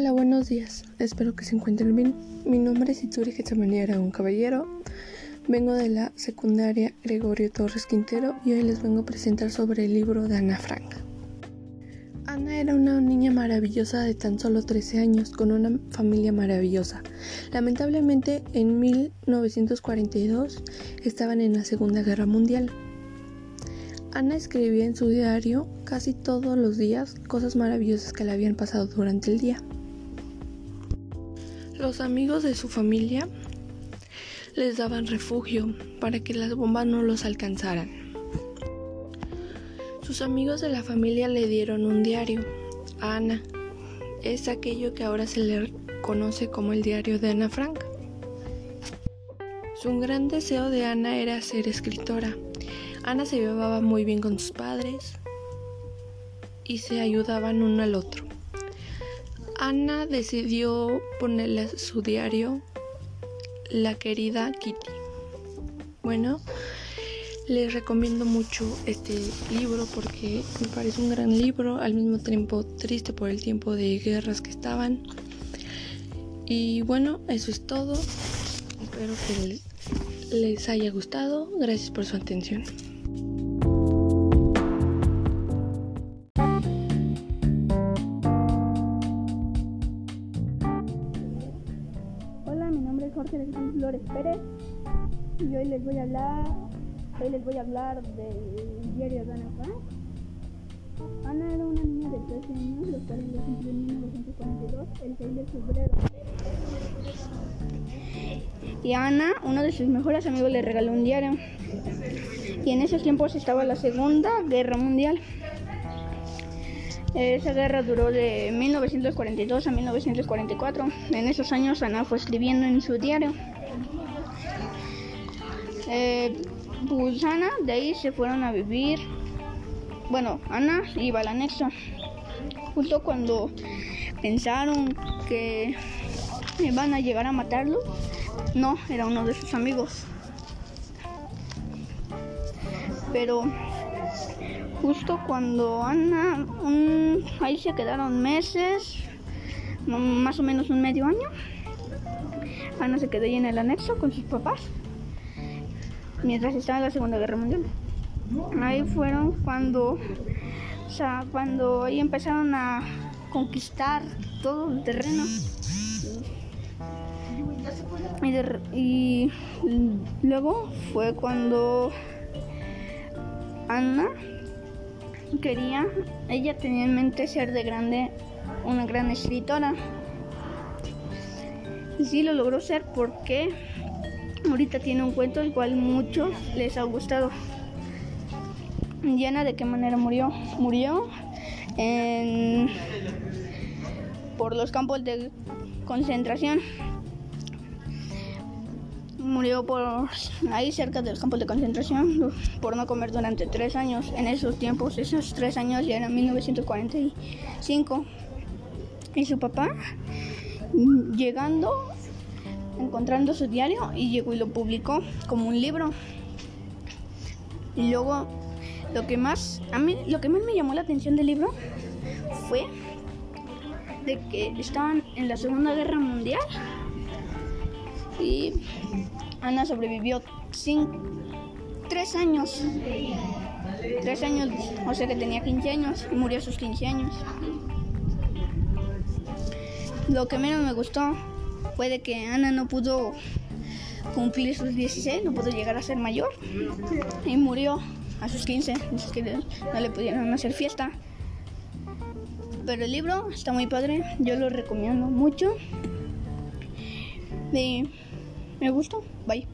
Hola, buenos días. Espero que se encuentren bien. Mi nombre es Ituri Getsamaniera, un caballero. Vengo de la secundaria Gregorio Torres Quintero y hoy les vengo a presentar sobre el libro de Ana Frank. Ana era una niña maravillosa de tan solo 13 años, con una familia maravillosa. Lamentablemente, en 1942 estaban en la Segunda Guerra Mundial. Ana escribía en su diario casi todos los días cosas maravillosas que le habían pasado durante el día. Los amigos de su familia les daban refugio para que las bombas no los alcanzaran. Sus amigos de la familia le dieron un diario a Ana. Es aquello que ahora se le conoce como el diario de Ana Frank. Su gran deseo de Ana era ser escritora. Ana se llevaba muy bien con sus padres y se ayudaban uno al otro. Ana decidió ponerle a su diario La querida Kitty. Bueno, les recomiendo mucho este libro porque me parece un gran libro, al mismo tiempo triste por el tiempo de guerras que estaban. Y bueno, eso es todo. Espero que les haya gustado. Gracias por su atención. Alejandro Flores Pérez y hoy les voy a hablar hoy les voy a hablar del diario de Ana Frank. Ana era una niña de 13 años, los lo cumplió en 1942, el 6 de febrero. Y Ana, uno de sus mejores amigos, le regaló un diario. Y en esos tiempos estaba la Segunda Guerra Mundial. Esa guerra duró de 1942 a 1944. En esos años Ana fue escribiendo en su diario. Eh, pues Ana de ahí se fueron a vivir. Bueno, Ana iba al anexo. Justo cuando pensaron que iban a llegar a matarlo, no, era uno de sus amigos. Pero justo cuando Ana, ahí se quedaron meses, más o menos un medio año. Ana se quedó ahí en el anexo con sus papás, mientras estaba en la Segunda Guerra Mundial. Ahí fueron cuando, o sea, cuando ahí empezaron a conquistar todo el terreno. y luego fue cuando Ana quería, ella tenía en mente ser de grande una gran escritora. Y sí lo logró ser porque ahorita tiene un cuento el cual muchos les ha gustado. Diana de qué manera murió? Murió en, por los campos de concentración murió por ahí cerca del campo de concentración por no comer durante tres años. En esos tiempos, esos tres años ya eran 1945. Y su papá, llegando, encontrando su diario, y llegó y lo publicó como un libro. Y luego, lo que más, a mí, lo que más me llamó la atención del libro fue de que estaban en la Segunda Guerra Mundial y Ana sobrevivió tres años. Tres años, o sea que tenía 15 años y murió a sus 15 años. Lo que menos me gustó fue de que Ana no pudo cumplir sus 16, no pudo llegar a ser mayor y murió a sus 15, que no le pudieron hacer fiesta. Pero el libro está muy padre, yo lo recomiendo mucho. Y me gustó. Bye.